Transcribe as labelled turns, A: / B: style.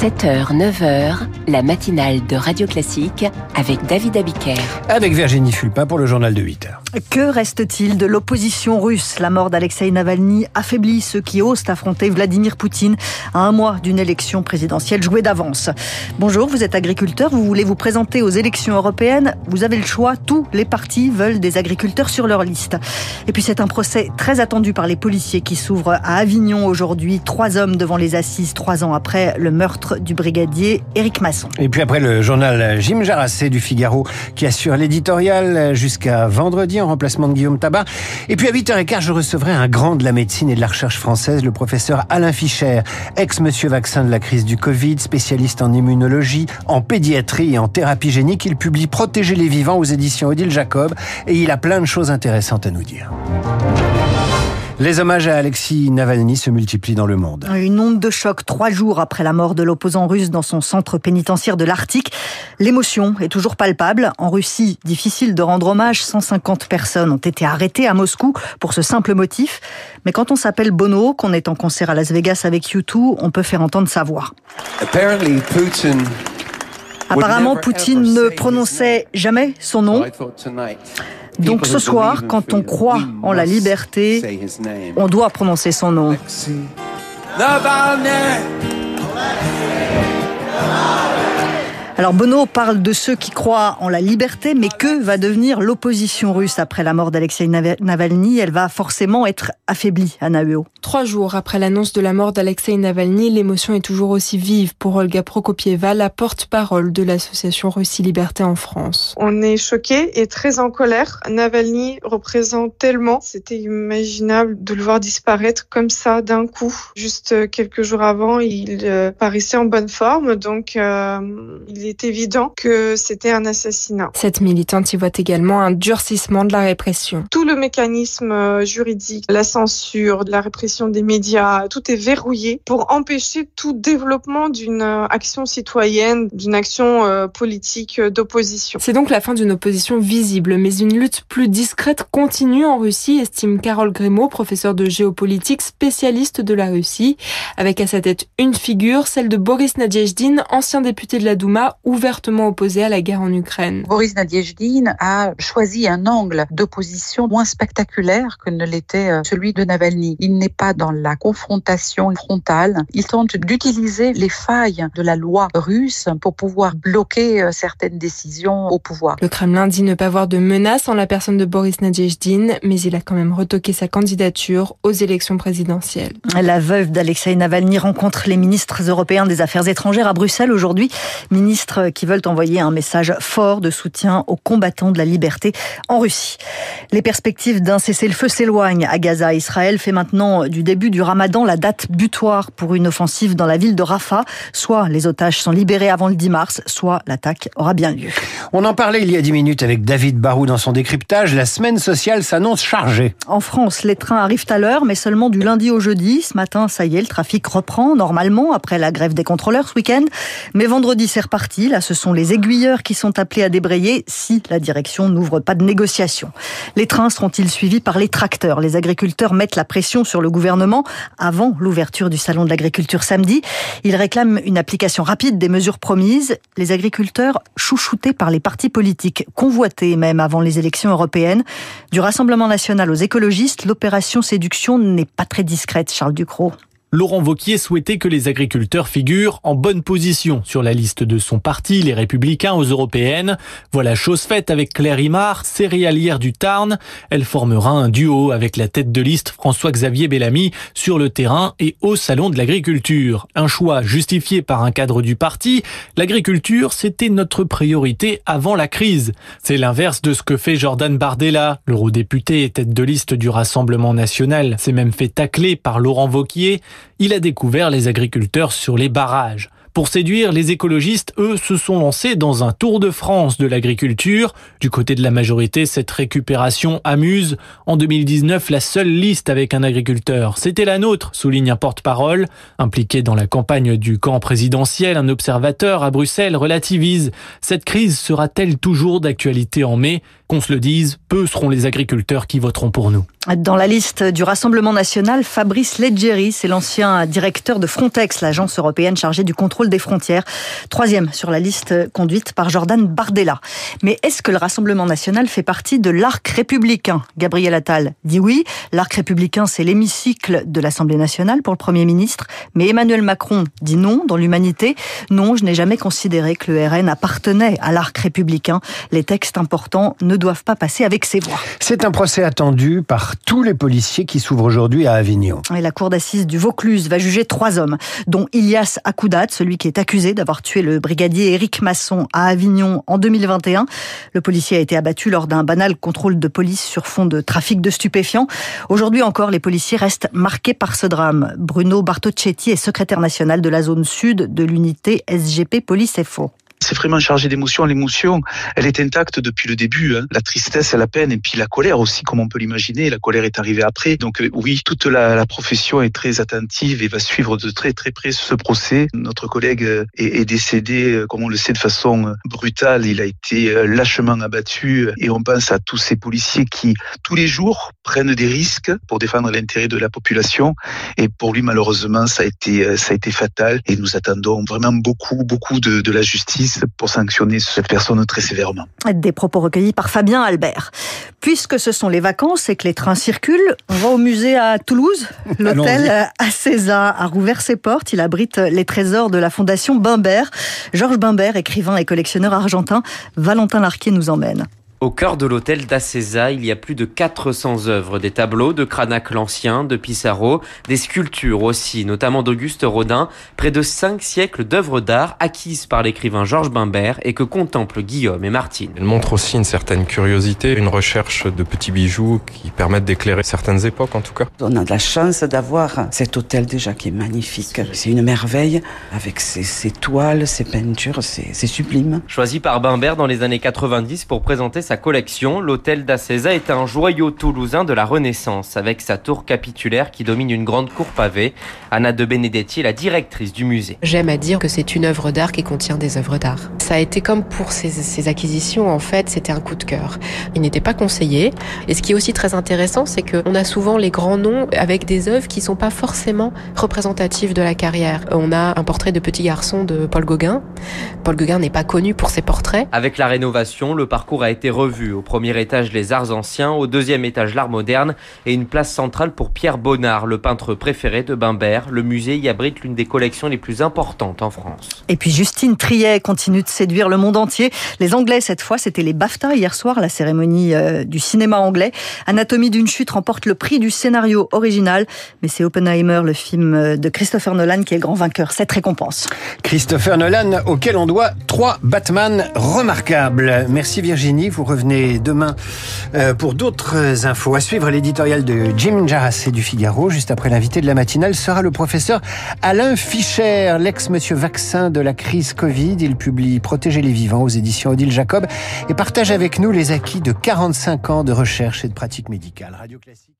A: 7h, 9h, la matinale de Radio Classique avec David Abiker.
B: Avec Virginie Fulpin pour le journal de 8h.
C: Que reste-t-il de l'opposition russe? La mort d'Alexei Navalny affaiblit ceux qui osent affronter Vladimir Poutine à un mois d'une élection présidentielle jouée d'avance. Bonjour, vous êtes agriculteur, vous voulez vous présenter aux élections européennes Vous avez le choix, tous les partis veulent des agriculteurs sur leur liste. Et puis c'est un procès très attendu par les policiers qui s'ouvre à Avignon aujourd'hui. Trois hommes devant les assises, trois ans après le meurtre du brigadier Éric Masson.
B: Et puis après le journal Jim Jarassé du Figaro qui assure l'éditorial jusqu'à vendredi en remplacement de Guillaume Tabar. Et puis à 8h15, je recevrai un grand de la médecine et de la recherche française, le professeur Alain Fischer, ex-monsieur vaccin de la crise du Covid, spécialiste en immunologie, en pédiatrie et en thérapie génique. Il publie Protéger les vivants aux éditions Odile Jacob et il a plein de choses intéressantes à nous dire. Les hommages à Alexis Navalny se multiplient dans le monde.
C: Une onde de choc trois jours après la mort de l'opposant russe dans son centre pénitentiaire de l'Arctique. L'émotion est toujours palpable. En Russie, difficile de rendre hommage. 150 personnes ont été arrêtées à Moscou pour ce simple motif. Mais quand on s'appelle Bono, qu'on est en concert à Las Vegas avec U2, on peut faire entendre sa voix. Apparemment, Poutine ne prononçait jamais son nom. Donc ce soir, quand on croit en la liberté, on doit prononcer son nom. Alors Bono parle de ceux qui croient en la liberté, mais que va devenir l'opposition russe après la mort d'Alexei Navalny? Elle va forcément être affaiblie, à Nahuo.
D: Trois jours après l'annonce de la mort d'Alexei Navalny, l'émotion est toujours aussi vive pour Olga Prokopieva, la porte-parole de l'association Russie Liberté en France.
E: On est choqué et très en colère. Navalny représente tellement, c'était imaginable de le voir disparaître comme ça d'un coup. Juste quelques jours avant, il euh, paraissait en bonne forme, donc euh, il est évident que c'était un assassinat.
D: Cette militante y voit également un durcissement de la répression.
E: Tout le mécanisme euh, juridique, la censure, la répression des médias, tout est verrouillé pour empêcher tout développement d'une euh, action citoyenne, d'une action euh, politique d'opposition.
D: C'est donc la fin d'une opposition visible, mais une lutte plus discrète continue en Russie, estime Carole Grimaud, professeur de géopolitique, spécialiste de la Russie, avec à sa tête une figure, celle de Boris Nadezhdin, ancien député de la Douma, ouvertement opposé à la guerre en Ukraine.
F: Boris Nadezhdin a choisi un angle d'opposition moins spectaculaire que ne l'était euh, celui de Navalny. Il n'est pas dans la confrontation frontale. Il tente d'utiliser les failles de la loi russe pour pouvoir bloquer euh, certaines décisions au pouvoir.
D: Le Kremlin dit ne pas voir de menace en la personne de Boris Nadezhdin, mais il a quand même retoqué sa candidature aux élections présidentielles.
C: La veuve d'Alexei Navalny rencontre les ministres européens des Affaires étrangères à Bruxelles aujourd'hui. Ministre qui veulent envoyer un message fort de soutien aux combattants de la liberté en Russie. Les perspectives d'un cessez-le-feu s'éloignent à Gaza. Israël fait maintenant du début du ramadan la date butoir pour une offensive dans la ville de Rafah. Soit les otages sont libérés avant le 10 mars, soit l'attaque aura bien lieu.
B: On en parlait il y a 10 minutes avec David Barou dans son décryptage. La semaine sociale s'annonce chargée.
C: En France, les trains arrivent à l'heure, mais seulement du lundi au jeudi. Ce matin, ça y est, le trafic reprend normalement après la grève des contrôleurs ce week-end. Mais vendredi, c'est reparti Ce sont les aiguilleurs qui sont appelés à débrayer si la direction n'ouvre pas de négociation. Les trains seront-ils suivis par les tracteurs? Les agriculteurs mettent la pression sur le gouvernement avant l'ouverture du salon de l'agriculture samedi. Ils réclament une application rapide des mesures promises. Les agriculteurs chouchoutés par les partis politiques, convoités même avant les élections européennes. Du Rassemblement national aux écologistes, l'opération séduction n'est pas très discrète, Charles Ducrot.
G: Laurent Vauquier souhaitait que les agriculteurs figurent en bonne position sur la liste de son parti, les Républicains aux Européennes. Voilà chose faite avec Claire Imard, céréalière du Tarn. Elle formera un duo avec la tête de liste François-Xavier Bellamy sur le terrain et au Salon de l'Agriculture. Un choix justifié par un cadre du parti. L'agriculture, c'était notre priorité avant la crise. C'est l'inverse de ce que fait Jordan Bardella, l'eurodéputé et tête de liste du Rassemblement national. C'est même fait tacler par Laurent Vauquier il a découvert les agriculteurs sur les barrages. Pour séduire, les écologistes, eux, se sont lancés dans un tour de France de l'agriculture. Du côté de la majorité, cette récupération amuse. En 2019, la seule liste avec un agriculteur, c'était la nôtre, souligne un porte-parole. Impliqué dans la campagne du camp présidentiel, un observateur à Bruxelles relativise. Cette crise sera-t-elle toujours d'actualité en mai? Qu'on se le dise, peu seront les agriculteurs qui voteront pour nous.
C: Dans la liste du Rassemblement national, Fabrice Leggeri, c'est l'ancien directeur de Frontex, l'agence européenne chargée du contrôle contrôle des frontières. Troisième sur la liste conduite par Jordan Bardella. Mais est-ce que le Rassemblement national fait partie de l'arc républicain? Gabriel Attal dit oui. L'arc républicain, c'est l'hémicycle de l'Assemblée nationale pour le Premier ministre. Mais Emmanuel Macron dit non. Dans l'humanité, non, je n'ai jamais considéré que le RN appartenait à l'arc républicain. Les textes importants ne doivent pas passer avec ses voix.
B: C'est un procès attendu par tous les policiers qui s'ouvrent aujourd'hui à Avignon.
C: Et la cour d'assises du Vaucluse va juger trois hommes, dont Ilias Akoudat, celui qui est accusé d'avoir tué le brigadier Éric Masson à Avignon en 2021. Le policier a été abattu lors d'un banal contrôle de police sur fond de trafic de stupéfiants. Aujourd'hui encore, les policiers restent marqués par ce drame. Bruno Bartocchetti est secrétaire national de la zone sud de l'unité SGP Police FO
H: c'est vraiment chargé d'émotions. L'émotion, elle est intacte depuis le début. Hein. La tristesse, la peine et puis la colère aussi, comme on peut l'imaginer. La colère est arrivée après. Donc euh, oui, toute la, profession est très attentive et va suivre de très très près ce procès. Notre collègue euh, est, décédé, euh, comme on le sait, de façon brutale. Il a été lâchement abattu et on pense à tous ces policiers qui, tous les jours, prennent des risques pour défendre l'intérêt de la population. Et pour lui, malheureusement, ça a été, ça a été fatal. Et nous attendons vraiment beaucoup, beaucoup de la justice pour sanctionner cette personne très sévèrement.
C: Des propos recueillis par Fabien Albert. Puisque ce sont les vacances et que les trains circulent, on va au musée à Toulouse. L'hôtel César a rouvert ses portes. Il abrite les trésors de la fondation Bimbert. Georges Bimbert, écrivain et collectionneur argentin, Valentin Larquier nous emmène.
I: Au cœur de l'hôtel d'Acesa, il y a plus de 400 œuvres, des tableaux de Cranach l'Ancien, de Pissarro, des sculptures aussi, notamment d'Auguste Rodin, près de cinq siècles d'œuvres d'art acquises par l'écrivain Georges Bimbert et que contemplent Guillaume et Martine.
J: Elle montre aussi une certaine curiosité, une recherche de petits bijoux qui permettent d'éclairer certaines époques en tout cas.
K: On a de la chance d'avoir cet hôtel déjà qui est magnifique. C'est une merveille avec ses, ses toiles, ses peintures, c'est sublime.
I: Choisi par Bimbert dans les années 90 pour présenter sa collection, l'hôtel d'Acesa est un joyau toulousain de la Renaissance, avec sa tour capitulaire qui domine une grande cour pavée. Anna de Benedetti est la directrice du musée.
L: J'aime à dire que c'est une œuvre d'art qui contient des œuvres d'art. Ça a été comme pour ces, acquisitions, en fait, c'était un coup de cœur. Il n'était pas conseillé. Et ce qui est aussi très intéressant, c'est qu'on a souvent les grands noms avec des œuvres qui sont pas forcément représentatives de la carrière. On a un portrait de petit garçon de Paul Gauguin. Paul Gauguin n'est pas connu pour ses portraits.
I: Avec la rénovation, le parcours a été revue. Au premier étage, les arts anciens, au deuxième étage, l'art moderne et une place centrale pour Pierre Bonnard, le peintre préféré de Bimbert. Le musée y abrite l'une des collections les plus importantes en France.
C: Et puis Justine Triet continue de séduire le monde entier. Les Anglais, cette fois, c'était les BAFTA hier soir, la cérémonie euh, du cinéma anglais. Anatomie d'une chute remporte le prix du scénario original, mais c'est Oppenheimer, le film euh, de Christopher Nolan, qui est le grand vainqueur. Cette récompense.
B: Christopher Nolan, auquel on doit trois Batman remarquables. Merci Virginie, vous revenez demain euh, pour d'autres infos. À suivre l'éditorial de Jim Jarassé du Figaro. Juste après l'invité de la matinale sera le professeur Alain Fischer, l'ex-monsieur vaccin de la crise Covid. Il publie Protéger les vivants aux éditions Odile Jacob et partage avec nous les acquis de 45 ans de recherche et de pratique médicale. Radio Classique.